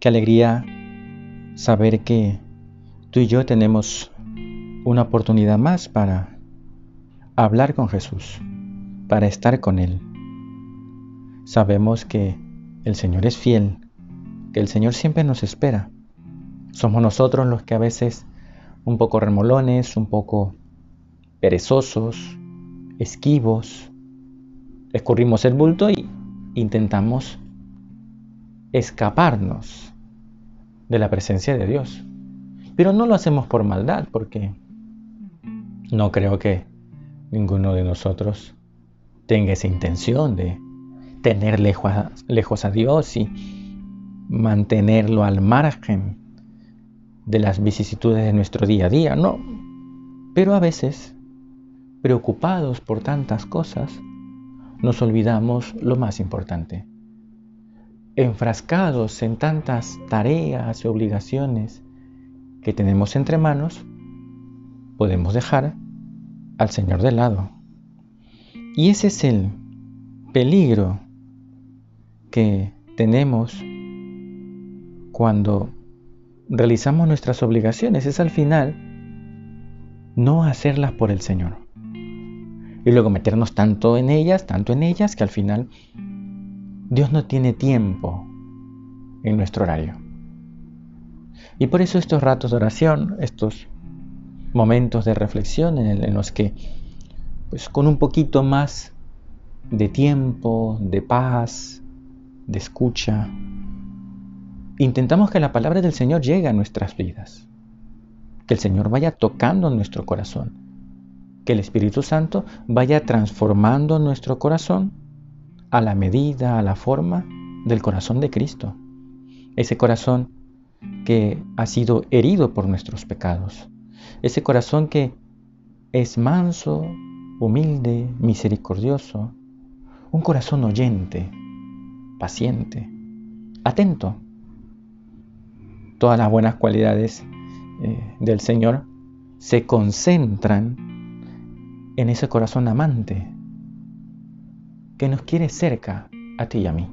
Qué alegría saber que tú y yo tenemos una oportunidad más para hablar con Jesús, para estar con Él. Sabemos que el Señor es fiel, que el Señor siempre nos espera. Somos nosotros los que a veces un poco remolones, un poco perezosos, esquivos, escurrimos el bulto y intentamos escaparnos de la presencia de Dios. Pero no lo hacemos por maldad, porque no creo que ninguno de nosotros tenga esa intención de tener lejos a, lejos a Dios y mantenerlo al margen de las vicisitudes de nuestro día a día, no. Pero a veces, preocupados por tantas cosas, nos olvidamos lo más importante, enfrascados en tantas tareas y obligaciones que tenemos entre manos, podemos dejar al Señor de lado. Y ese es el peligro que tenemos cuando realizamos nuestras obligaciones, es al final no hacerlas por el Señor. Y luego meternos tanto en ellas, tanto en ellas, que al final Dios no tiene tiempo en nuestro horario. Y por eso estos ratos de oración, estos momentos de reflexión en, los que, pues con un poquito más de tiempo, de paz, de escucha, intentamos que la palabra del Señor llegue a nuestras vidas, que el Señor vaya tocando nuestro corazón, que el Espíritu Santo vaya transformando nuestro corazón a la medida, a la forma del corazón de Cristo. Ese corazón que ha sido herido por nuestros pecados. Ese corazón que es manso, humilde, misericordioso. Un corazón oyente, paciente, atento. Todas las buenas cualidades eh, del Señor se concentran en ese corazón amante, que nos quiere cerca a ti y a mí.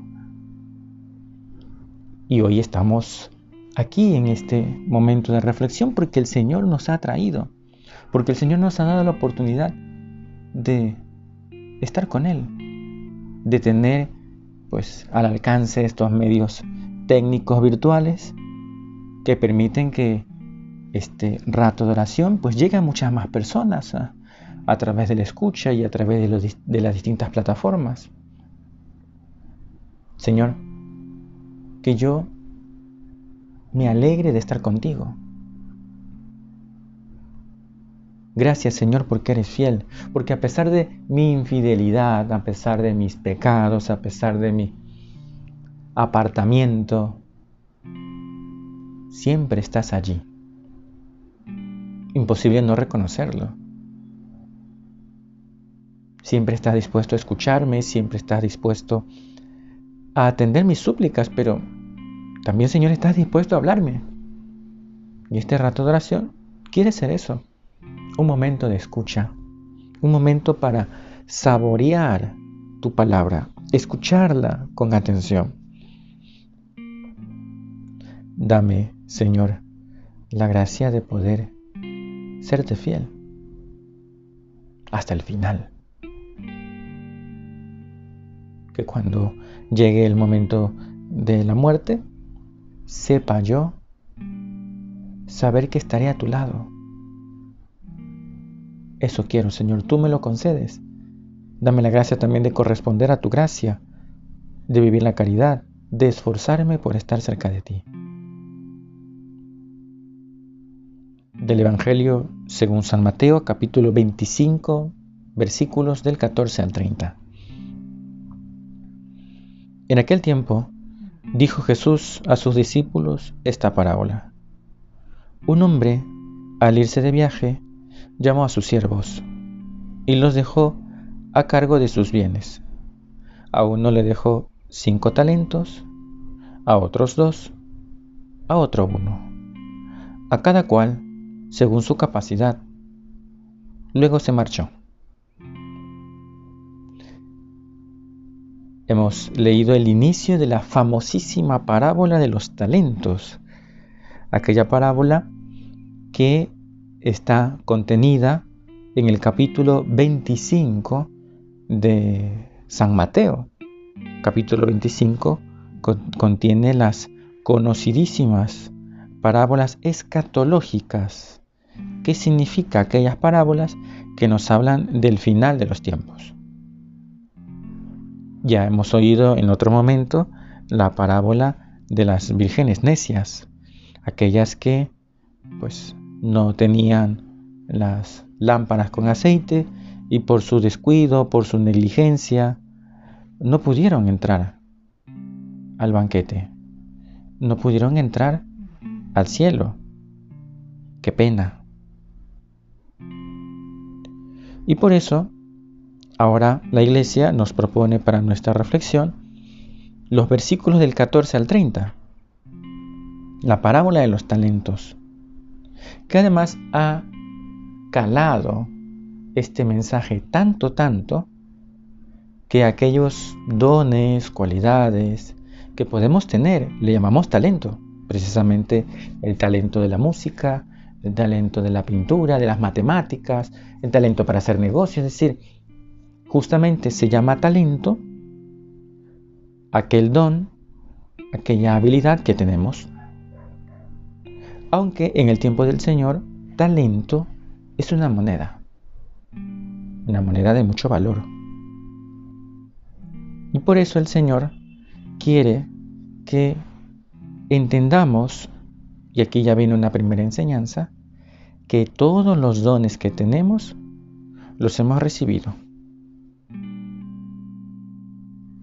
Y hoy estamos aquí en este momento de reflexión porque el Señor nos ha traído, porque el Señor nos ha dado la oportunidad de estar con Él, de tener pues al alcance estos medios técnicos virtuales que permiten que este rato de oración pues llegue a muchas más personas a través de la escucha y a través de, de las distintas plataformas. Señor, que yo me alegre de estar contigo. Gracias Señor porque eres fiel, porque a pesar de mi infidelidad, a pesar de mis pecados, a pesar de mi apartamiento, siempre estás allí. Imposible no reconocerlo. Siempre estás dispuesto a escucharme, siempre estás dispuesto a atender mis súplicas, pero también Señor estás dispuesto a hablarme. Y este rato de oración quiere ser eso, un momento de escucha, un momento para saborear tu palabra, escucharla con atención. Dame, Señor, la gracia de poder serte fiel hasta el final que cuando llegue el momento de la muerte, sepa yo saber que estaré a tu lado. Eso quiero, Señor, tú me lo concedes. Dame la gracia también de corresponder a tu gracia, de vivir la caridad, de esforzarme por estar cerca de ti. Del Evangelio según San Mateo, capítulo 25, versículos del 14 al 30. En aquel tiempo dijo Jesús a sus discípulos esta parábola. Un hombre, al irse de viaje, llamó a sus siervos y los dejó a cargo de sus bienes. A uno le dejó cinco talentos, a otros dos, a otro uno, a cada cual según su capacidad. Luego se marchó. Hemos leído el inicio de la famosísima parábola de los talentos, aquella parábola que está contenida en el capítulo 25 de San Mateo. Capítulo 25 contiene las conocidísimas parábolas escatológicas. ¿Qué significa aquellas parábolas que nos hablan del final de los tiempos? Ya hemos oído en otro momento la parábola de las vírgenes necias, aquellas que pues no tenían las lámparas con aceite y por su descuido, por su negligencia, no pudieron entrar al banquete, no pudieron entrar al cielo. Qué pena. Y por eso Ahora la iglesia nos propone para nuestra reflexión los versículos del 14 al 30, la parábola de los talentos, que además ha calado este mensaje tanto, tanto, que aquellos dones, cualidades que podemos tener, le llamamos talento, precisamente el talento de la música, el talento de la pintura, de las matemáticas, el talento para hacer negocios, es decir, justamente se llama talento aquel don, aquella habilidad que tenemos. Aunque en el tiempo del Señor, talento es una moneda, una moneda de mucho valor. Y por eso el Señor quiere que entendamos, y aquí ya viene una primera enseñanza, que todos los dones que tenemos los hemos recibido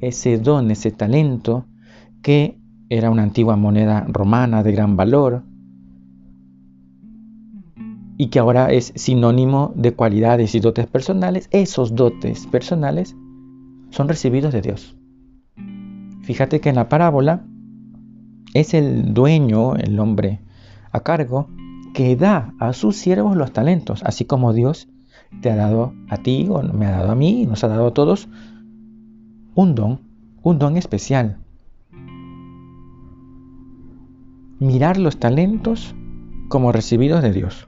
ese don, ese talento, que era una antigua moneda romana de gran valor y que ahora es sinónimo de cualidades y dotes personales, esos dotes personales son recibidos de Dios. Fíjate que en la parábola es el dueño, el hombre a cargo, que da a sus siervos los talentos, así como Dios te ha dado a ti o me ha dado a mí y nos ha dado a todos un don, un don especial. Mirar los talentos como recibidos de Dios.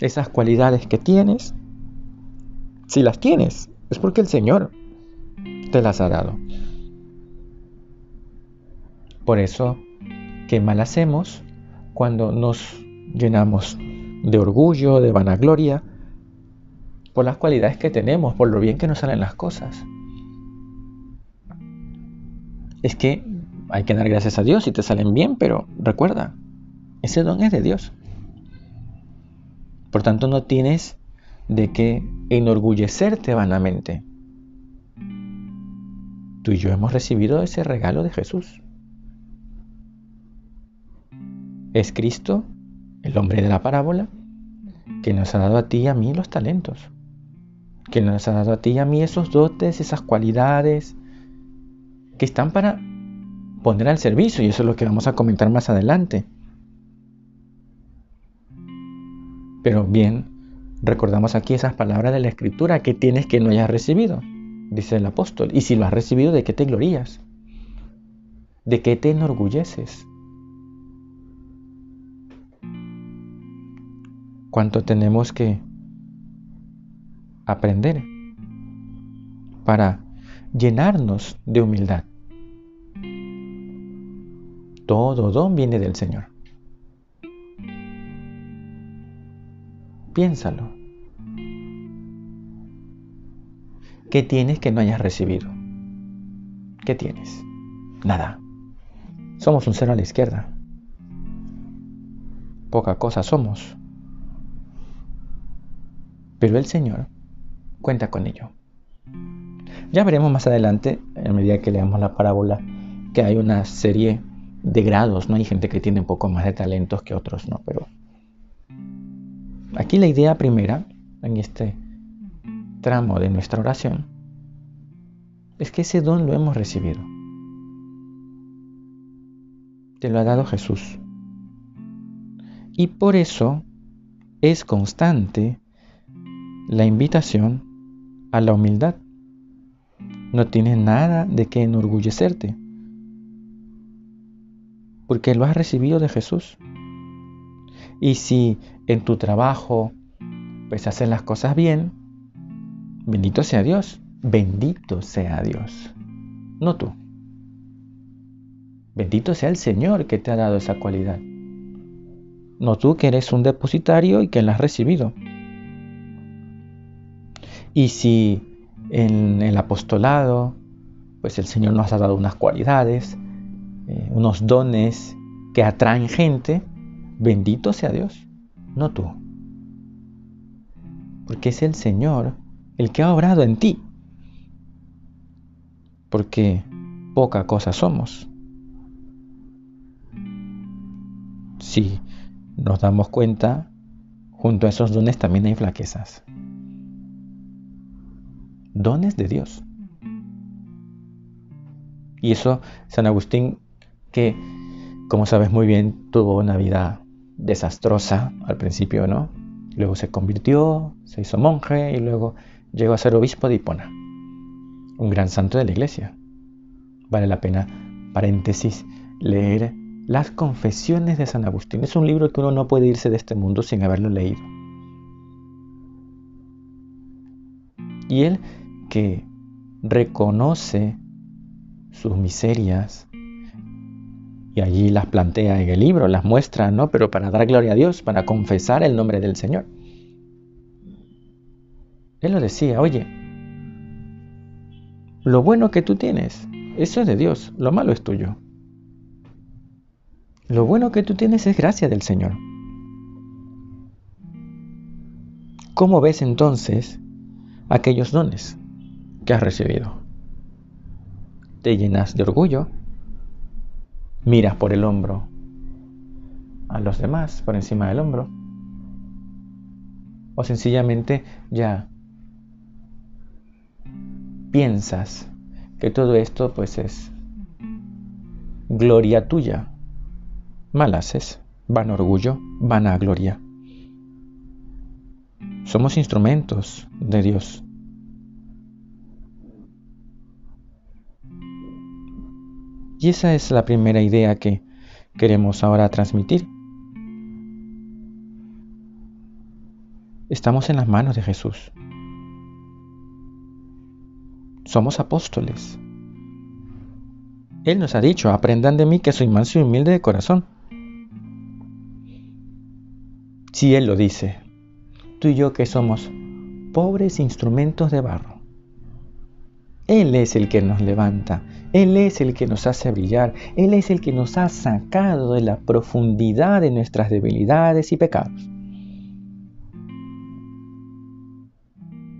Esas cualidades que tienes, si las tienes, es porque el Señor te las ha dado. Por eso, ¿qué mal hacemos cuando nos llenamos de orgullo, de vanagloria, por las cualidades que tenemos, por lo bien que nos salen las cosas. Es que hay que dar gracias a Dios si te salen bien, pero recuerda, ese don es de Dios. Por tanto, no tienes de qué enorgullecerte vanamente. Tú y yo hemos recibido ese regalo de Jesús. Es Cristo, el hombre de la parábola, que nos ha dado a ti y a mí los talentos que nos ha dado a ti y a mí esos dotes, esas cualidades que están para poner al servicio y eso es lo que vamos a comentar más adelante. Pero bien, recordamos aquí esas palabras de la escritura que tienes que no hayas recibido, dice el apóstol. Y si lo has recibido, ¿de qué te glorías? ¿De qué te enorgulleces? ¿Cuánto tenemos que aprender, para llenarnos de humildad. Todo don viene del Señor. Piénsalo. ¿Qué tienes que no hayas recibido? ¿Qué tienes? Nada. Somos un cero a la izquierda. Poca cosa somos. Pero el Señor cuenta con ello. Ya veremos más adelante a medida que leamos la parábola que hay una serie de grados, ¿no? Hay gente que tiene un poco más de talentos que otros, ¿no? Pero aquí la idea primera, en este tramo de nuestra oración, es que ese don lo hemos recibido. Te lo ha dado Jesús. Y por eso es constante la invitación a la humildad. No tienes nada de qué enorgullecerte, porque lo has recibido de Jesús. Y si en tu trabajo pues haces las cosas bien, bendito sea Dios, bendito sea Dios, no tú. Bendito sea el Señor que te ha dado esa cualidad. No tú que eres un depositario y que la has recibido. Y si en el apostolado, pues el Señor nos ha dado unas cualidades, eh, unos dones que atraen gente, bendito sea Dios, no tú. Porque es el Señor el que ha obrado en ti. Porque poca cosa somos. Si nos damos cuenta, junto a esos dones también hay flaquezas. Dones de Dios. Y eso, San Agustín, que como sabes muy bien, tuvo una vida desastrosa al principio, ¿no? Luego se convirtió, se hizo monje y luego llegó a ser obispo de Hipona, un gran santo de la iglesia. Vale la pena, paréntesis, leer las confesiones de San Agustín. Es un libro que uno no puede irse de este mundo sin haberlo leído. Y él que reconoce sus miserias y allí las plantea en el libro, las muestra, ¿no? Pero para dar gloria a Dios, para confesar el nombre del Señor. Él lo decía, oye, lo bueno que tú tienes, eso es de Dios, lo malo es tuyo. Lo bueno que tú tienes es gracia del Señor. ¿Cómo ves entonces aquellos dones que has recibido? ¿Te llenas de orgullo? ¿Miras por el hombro a los demás, por encima del hombro? ¿O sencillamente ya piensas que todo esto pues es gloria tuya? mal haces, van orgullo, a gloria. Somos instrumentos de Dios. Y esa es la primera idea que queremos ahora transmitir. Estamos en las manos de Jesús. Somos apóstoles. Él nos ha dicho, aprendan de mí que soy manso y humilde de corazón. Si Él lo dice, tú y yo que somos pobres instrumentos de barro. Él es el que nos levanta, Él es el que nos hace brillar, Él es el que nos ha sacado de la profundidad de nuestras debilidades y pecados.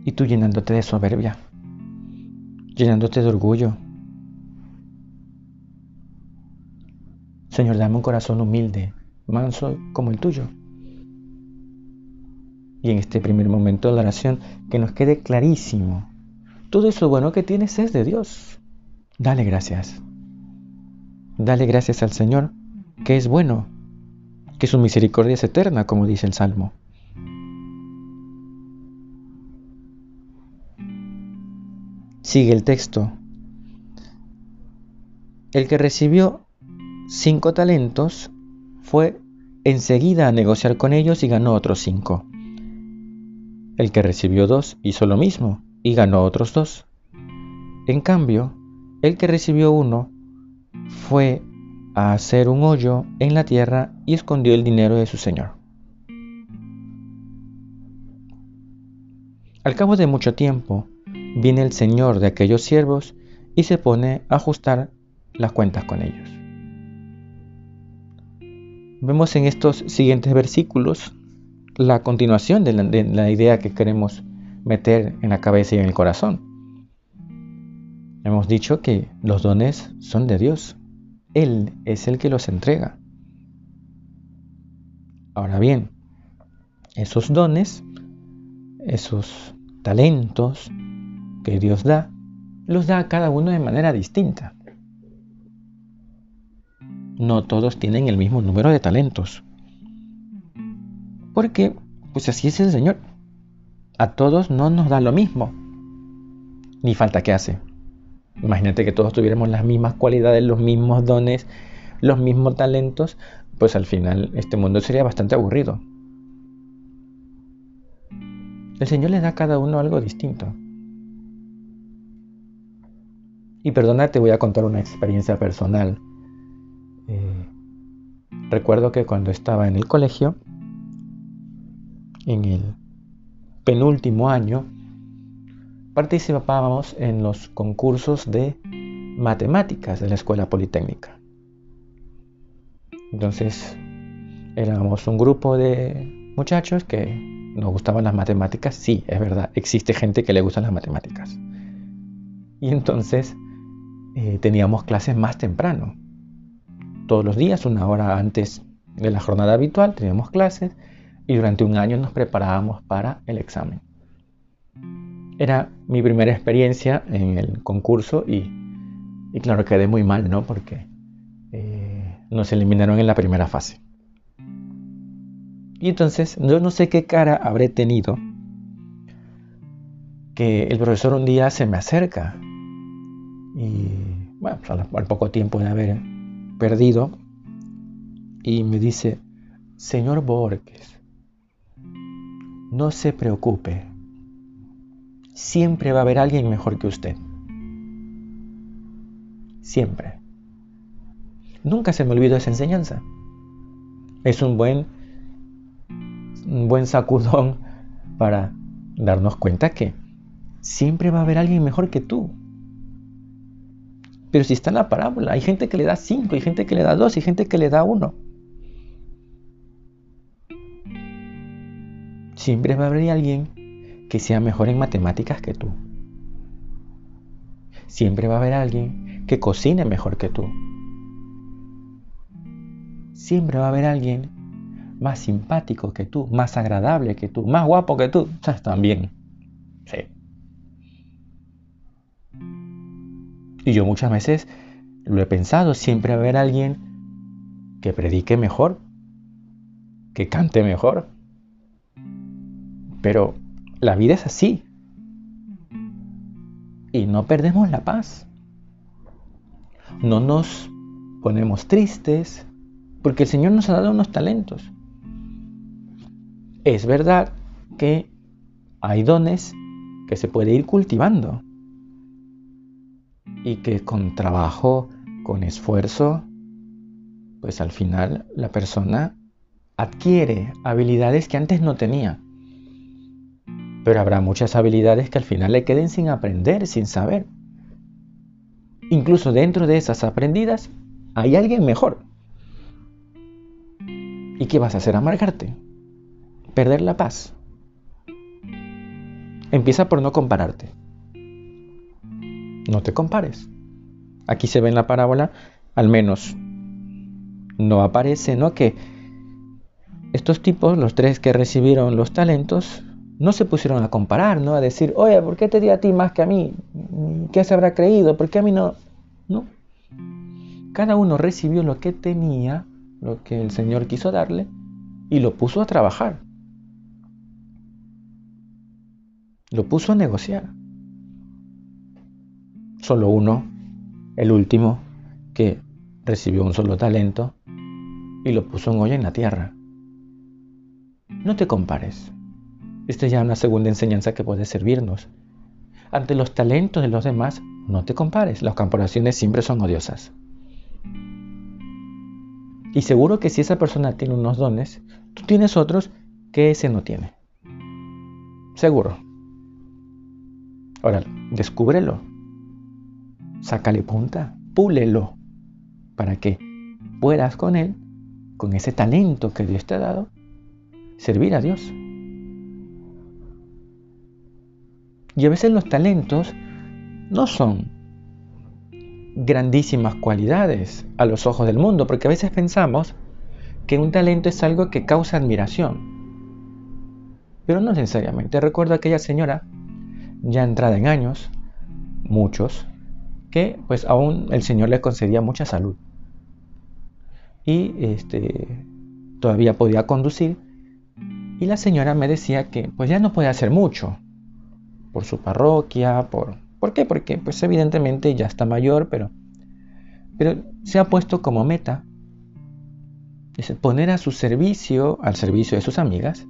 Y tú llenándote de soberbia, llenándote de orgullo. Señor, dame un corazón humilde, manso como el tuyo y en este primer momento de la oración que nos quede clarísimo. Todo eso bueno que tienes es de Dios. Dale gracias. Dale gracias al Señor, que es bueno, que su misericordia es eterna, como dice el Salmo. Sigue el texto. El que recibió cinco talentos fue enseguida a negociar con ellos y ganó otros cinco. El que recibió dos hizo lo mismo y ganó otros dos. En cambio, el que recibió uno fue a hacer un hoyo en la tierra y escondió el dinero de su señor. Al cabo de mucho tiempo, viene el señor de aquellos siervos y se pone a ajustar las cuentas con ellos. Vemos en estos siguientes versículos la continuación de la, idea que queremos meter en la cabeza y en el corazón. Hemos dicho que los dones son de Dios. Él es el que los entrega. Ahora bien, esos dones, esos talentos que Dios da, los da a cada uno de manera distinta. No todos tienen el mismo número de talentos. Porque, pues así es el Señor. A todos no nos da lo mismo. Ni falta que hace. Imagínate que todos tuviéramos las mismas cualidades, los mismos dones, los mismos talentos, pues al final este mundo sería bastante aburrido. El Señor le da a cada uno algo distinto. Y perdona, te voy a contar una experiencia personal. Eh, recuerdo que cuando estaba en el colegio, en el penúltimo año, participábamos en los concursos de matemáticas de la Escuela Politécnica. Entonces, éramos un grupo de muchachos que nos gustaban las matemáticas. Sí, es verdad, existe gente que le gustan las matemáticas. Y entonces eh, teníamos clases más temprano. Todos los días, una hora antes de la jornada habitual, teníamos clases y durante un año nos preparábamos para el examen. Era mi primera experiencia en el concurso y, claro, quedé muy mal, ¿no? Porque eh, nos eliminaron en la primera fase. Y entonces yo no sé qué cara habré tenido que el profesor un día se me acerca y bueno, pues, al, poco tiempo de haber perdido y me dice, señor Borges, no se preocupe, siempre va a haber alguien mejor que usted. Siempre. Nunca se me olvidó esa enseñanza. Es un buen, un buen sacudón para darnos cuenta que siempre va a haber alguien mejor que tú. Pero si está en la parábola, hay gente que le da cinco, hay gente que le da dos, hay gente que le da uno. Siempre va a haber alguien que sea mejor en matemáticas que tú. Siempre va a haber alguien que cocine mejor que tú. Siempre va a haber alguien más simpático que tú, más agradable que tú, más guapo que tú. También. Sí. Y yo muchas veces lo he pensado, siempre va a haber alguien que predique mejor, que cante mejor. Pero la vida es así. Y no perdemos la paz. No nos ponemos tristes porque el Señor nos ha dado unos talentos. Es verdad que hay dones que se puede ir cultivando y que con trabajo, con esfuerzo, pues al final la persona adquiere habilidades que antes no tenía. Pero habrá muchas habilidades que al final le queden sin aprender, sin saber. Incluso dentro de esas aprendidas hay alguien mejor. ¿Y qué vas a hacer? Amargarte. Perder la paz. Empieza por no compararte. No te compares. Aquí se ve en la parábola, al menos no aparece, ¿no? Que estos tipos, los tres que recibieron los talentos, no se pusieron a comparar, ¿no? A decir, oye, ¿por qué te di a ti más que a mí? ¿Qué se habrá creído? ¿Por qué a mí no? No. Cada uno recibió lo que tenía, lo que el Señor quiso darle, y lo puso a trabajar. Lo puso a negociar. Solo uno, el último, que recibió un solo talento y lo puso en olla en la tierra. No te compares. Esta es ya una segunda enseñanza que puede servirnos. Ante los talentos de los demás, no te compares. Las comparaciones siempre son odiosas. Y seguro que si esa persona tiene unos dones, tú tienes otros que ese no tiene. Seguro. Ahora, descúbrelo. Sácale punta, púlelo, para que puedas con él, con ese talento que Dios te ha dado, servir a Dios. Y a veces los talentos no son grandísimas cualidades a los ojos del mundo, porque a veces pensamos que un talento es algo que causa admiración. Pero no necesariamente. Recuerdo a aquella señora, ya entrada en años, muchos, que pues aún el Señor le concedía mucha salud. Y este, todavía podía conducir. Y la señora me decía que pues ya no puede hacer mucho por su parroquia, por... ¿Por qué? Porque pues evidentemente ya está mayor, pero, pero se ha puesto como meta poner a su servicio, al servicio de sus amigas,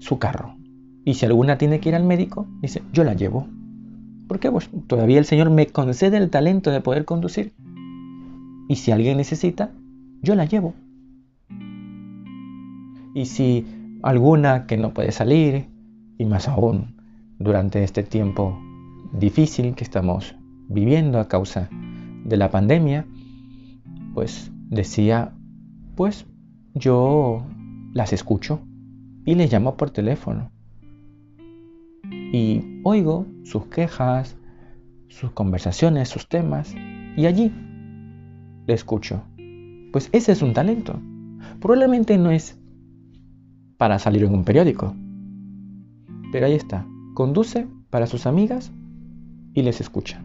su carro. Y si alguna tiene que ir al médico, dice, yo la llevo. Porque pues, todavía el Señor me concede el talento de poder conducir. Y si alguien necesita, yo la llevo. Y si alguna que no puede salir, y más aún durante este tiempo difícil que estamos viviendo a causa de la pandemia, pues decía, pues yo las escucho y les llamo por teléfono. Y oigo sus quejas, sus conversaciones, sus temas, y allí le escucho. Pues ese es un talento. Probablemente no es para salir en un periódico. Pero ahí está. Conduce para sus amigas y les escucha.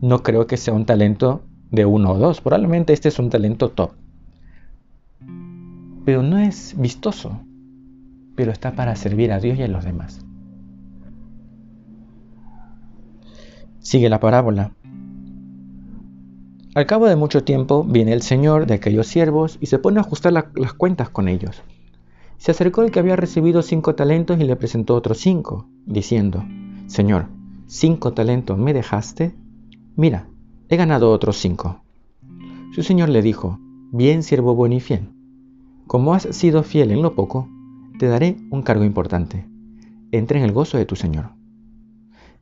No creo que sea un talento de uno o dos. Probablemente este es un talento top. Pero no es vistoso, pero está para servir a Dios y a los demás. Sigue la parábola. Al cabo de mucho tiempo viene el señor de aquellos siervos y se pone a ajustar las cuentas con ellos. Se acercó el que había recibido cinco talentos y le presentó otros cinco, diciendo, Señor, cinco talentos me dejaste. Mira, he ganado otros cinco. Su señor le dijo, bien siervo bueno y fiel, como has sido fiel en lo poco, te daré un cargo importante. Entra en el gozo de tu señor.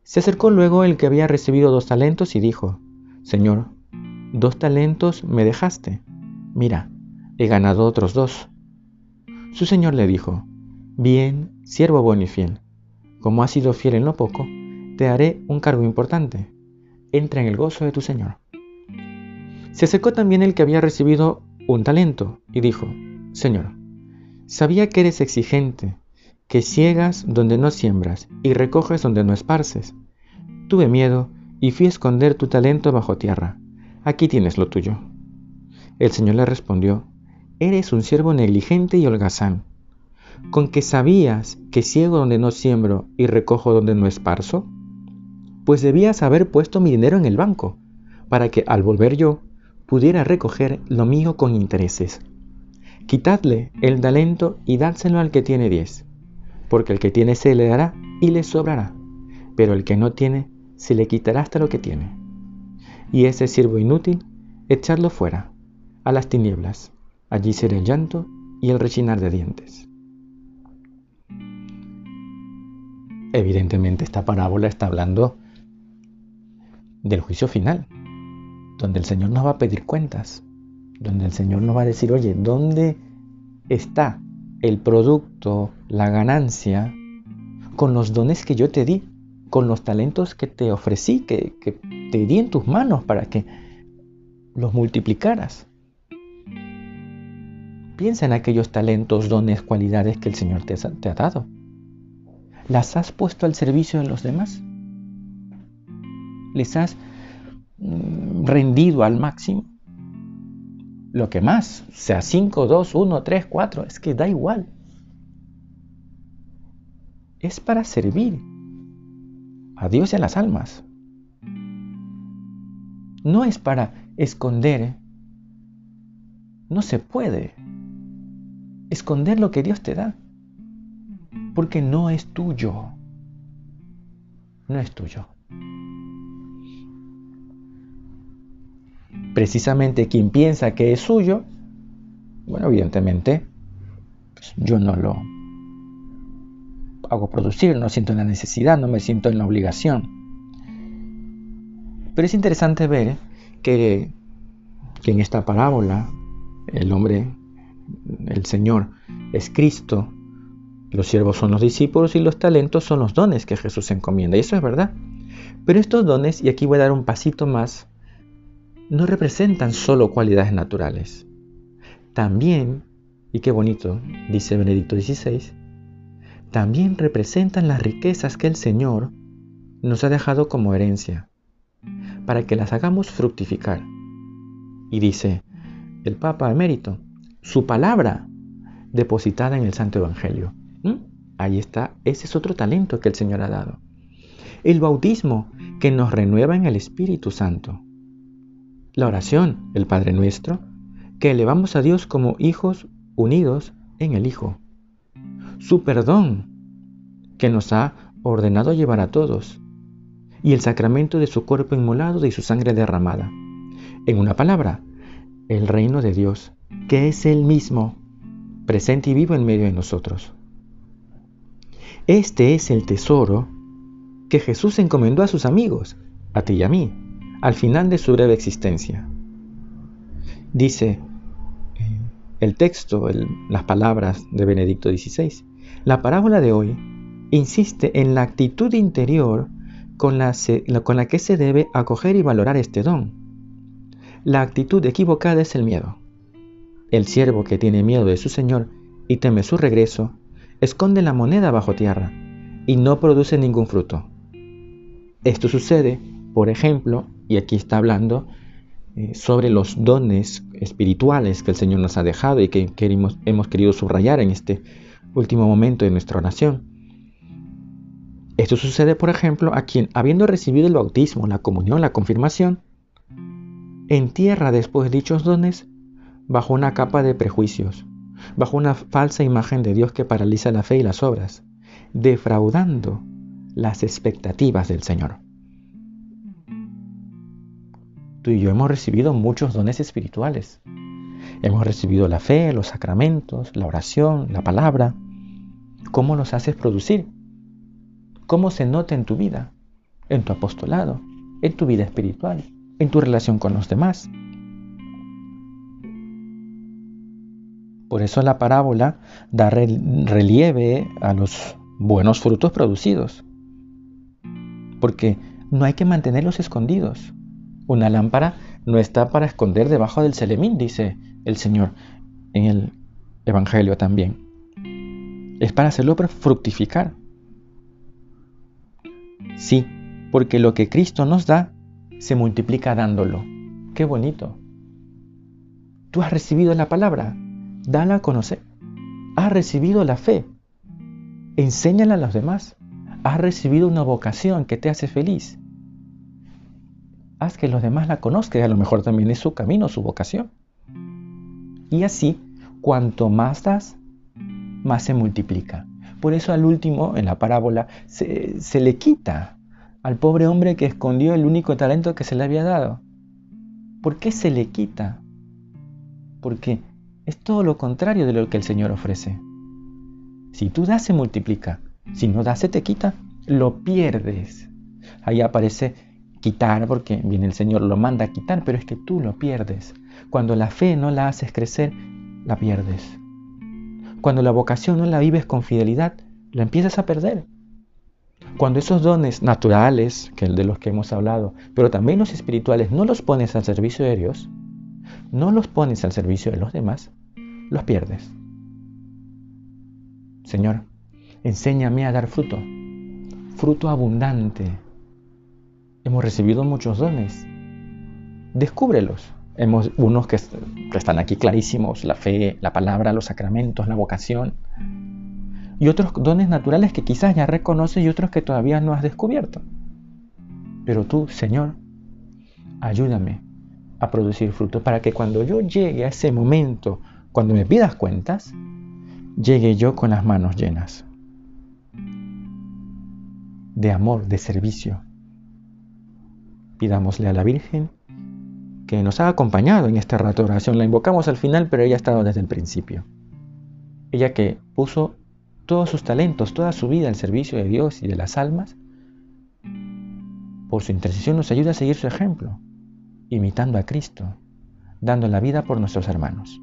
Se acercó luego el que había recibido dos talentos y dijo, Señor, dos talentos me dejaste. Mira, he ganado otros dos. Su señor le dijo, Bien, siervo bueno y fiel, como has sido fiel en lo poco, te daré un cargo importante entra en el gozo de tu Señor. Se acercó también el que había recibido un talento y dijo, Señor, sabía que eres exigente, que ciegas donde no siembras y recoges donde no esparces. Tuve miedo y fui a esconder tu talento bajo tierra. Aquí tienes lo tuyo. El Señor le respondió, Eres un siervo negligente y holgazán, con que sabías que ciego donde no siembro y recojo donde no esparzo pues debías haber puesto mi dinero en el banco, para que al volver yo pudiera recoger lo mío con intereses. Quitadle el talento y dádselo al que tiene diez, porque el que tiene se le dará y le sobrará, pero el que no tiene se le quitará hasta lo que tiene. Y ese siervo inútil, echadlo fuera, a las tinieblas, allí será el llanto y el rechinar de dientes. Evidentemente esta parábola está hablando del juicio final, donde el Señor nos va a pedir cuentas, donde el Señor nos va a decir, oye, ¿dónde está el producto, la ganancia, con los dones que yo te di, con los talentos que te ofrecí, que, te di en tus manos para que los multiplicaras? Piensa en aquellos talentos, dones, cualidades que el Señor te, ha dado. ¿Las has puesto al servicio de los demás? les has mm, rendido al máximo, lo que más, sea 5, 2, 1, 3, 4, es que da igual. Es para servir a Dios y a las almas. No es para esconder. No se puede esconder lo que Dios te da. Porque no es tuyo. No es tuyo. precisamente quien piensa que es suyo, bueno, evidentemente, pues, yo no lo hago producir, no siento la necesidad, no me siento en la obligación. Pero es interesante ver que, que en esta parábola el hombre, el Señor, es Cristo, los siervos son los discípulos y los talentos son los dones que Jesús encomienda. Y eso es verdad. Pero estos dones, y aquí voy a dar un pasito más, no representan solo cualidades naturales. También, y qué bonito, dice Benedicto XVI, también representan las riquezas que el Señor nos ha dejado como herencia, para que las hagamos fructificar. Y dice el Papa emérito, su palabra depositada en el Santo Evangelio. ¿Mm? Ahí está, ese es otro talento que el Señor ha dado. El bautismo que nos renueva en el Espíritu Santo. La oración, el Padre Nuestro, que elevamos a Dios como hijos unidos en el Hijo. Su perdón, que nos ha ordenado llevar a todos. Y el sacramento de su cuerpo inmolado y su sangre derramada. En una palabra, el reino de Dios, que es el mismo, presente y vivo en medio de nosotros. Este es el tesoro que Jesús encomendó a sus amigos, a ti y a mí, al final de su breve existencia. Dice eh, el texto, las palabras de Benedicto XVI, la parábola de hoy insiste en la actitud interior con la que se debe acoger y valorar este don. La actitud equivocada es el miedo. El siervo que tiene miedo de su Señor y teme su regreso, esconde la moneda bajo tierra y no produce ningún fruto. Esto sucede, por ejemplo, y aquí está hablando eh, sobre los dones espirituales que el Señor nos ha dejado y que hemos querido subrayar en este último momento de nuestra oración. Esto sucede, por ejemplo, a quien, habiendo recibido el bautismo, la comunión, la confirmación, entierra después dichos dones bajo una capa de prejuicios, bajo una falsa imagen de Dios que paraliza la fe y las obras, defraudando las expectativas del Señor. Tú y yo hemos recibido muchos dones espirituales. Hemos recibido la fe, los sacramentos, la oración, la palabra. ¿Cómo los haces producir? ¿Cómo se nota en tu vida? En tu apostolado, en tu vida espiritual, en tu relación con los demás. Por eso la parábola da relieve a los buenos frutos producidos. Porque no hay que mantenerlos escondidos. Una lámpara no está para esconder debajo del celemín, dice el Señor en el Evangelio también. Es para hacerlo fructificar. Sí, porque lo que Cristo nos da se multiplica dándolo. Qué bonito. Tú has recibido la palabra, dala a conocer. Has recibido la fe, enséñala a los demás. Has recibido una vocación que te hace feliz. Haz que los demás la conozcan, a lo mejor también es su camino, su vocación. Y así, cuanto más das, más se multiplica. Por eso al último, en la parábola, se, se le quita al pobre hombre que escondió el único talento que se le había dado. ¿Por qué se le quita? Porque es todo lo contrario de lo que el Señor ofrece. Si tú das, se multiplica. Si no das, se te quita. Lo pierdes. Ahí aparece quitar porque viene el Señor, lo manda a quitar, pero es que tú lo pierdes. Cuando la fe no la haces crecer, la pierdes. Cuando la vocación no la vives con fidelidad, la empiezas a perder. Cuando esos dones naturales, que el de los que hemos hablado, pero también los espirituales, no los pones al servicio de Dios, no los pones al servicio de los demás, los pierdes. Señor, enséñame a dar fruto, fruto abundante. Hemos recibido muchos dones. Descúbrelos. Hemos unos que, que están aquí clarísimos, la fe, la palabra, los sacramentos, la vocación. Y otros dones naturales que quizás ya reconoces y otros que todavía no has descubierto. Pero tú, Señor, ayúdame a producir fruto para que cuando yo llegue a ese momento, cuando me pidas cuentas, llegue yo con las manos llenas de amor, de servicio. Pidámosle a la Virgen que nos ha acompañado en esta rato de oración. La invocamos al final, pero ella ha estado desde el principio. Ella que puso todos sus talentos, toda su vida al servicio de Dios y de las almas, por su intercesión nos ayuda a seguir su ejemplo imitando a Cristo, dando la vida por nuestros hermanos.